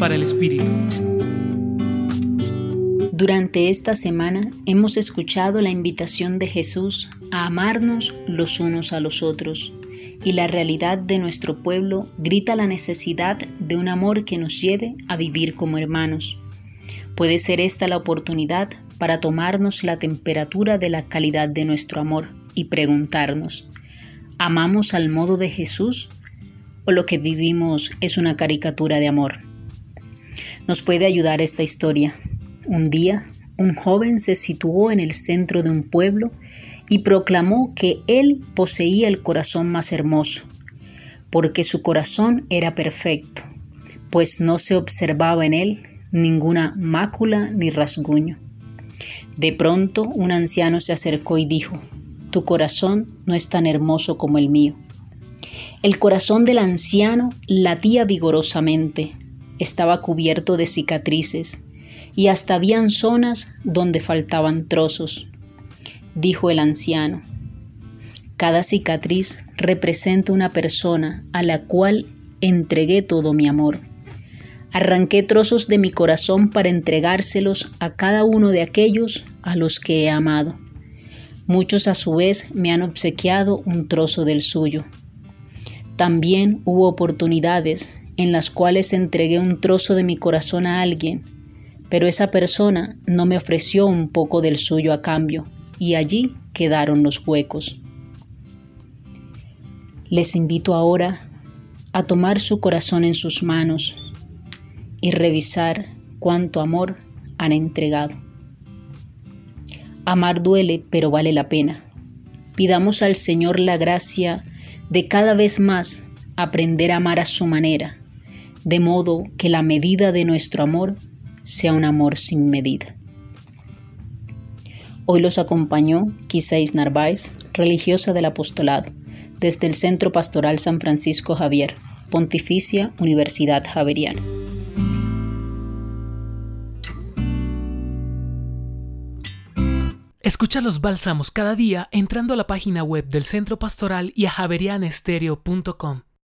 para el Espíritu. Durante esta semana hemos escuchado la invitación de Jesús a amarnos los unos a los otros y la realidad de nuestro pueblo grita la necesidad de un amor que nos lleve a vivir como hermanos. Puede ser esta la oportunidad para tomarnos la temperatura de la calidad de nuestro amor y preguntarnos, ¿amamos al modo de Jesús o lo que vivimos es una caricatura de amor? Nos puede ayudar esta historia. Un día, un joven se situó en el centro de un pueblo y proclamó que él poseía el corazón más hermoso, porque su corazón era perfecto, pues no se observaba en él ninguna mácula ni rasguño. De pronto un anciano se acercó y dijo, Tu corazón no es tan hermoso como el mío. El corazón del anciano latía vigorosamente, estaba cubierto de cicatrices, y hasta habían zonas donde faltaban trozos. Dijo el anciano, cada cicatriz representa una persona a la cual entregué todo mi amor. Arranqué trozos de mi corazón para entregárselos a cada uno de aquellos a los que he amado. Muchos a su vez me han obsequiado un trozo del suyo. También hubo oportunidades en las cuales entregué un trozo de mi corazón a alguien pero esa persona no me ofreció un poco del suyo a cambio y allí quedaron los huecos. Les invito ahora a tomar su corazón en sus manos y revisar cuánto amor han entregado. Amar duele, pero vale la pena. Pidamos al Señor la gracia de cada vez más aprender a amar a su manera, de modo que la medida de nuestro amor sea un amor sin medida. Hoy los acompañó Quiséis Narváez, religiosa del apostolado, desde el Centro Pastoral San Francisco Javier, Pontificia Universidad Javeriana. Escucha los bálsamos cada día entrando a la página web del Centro Pastoral y a javerianestereo.com.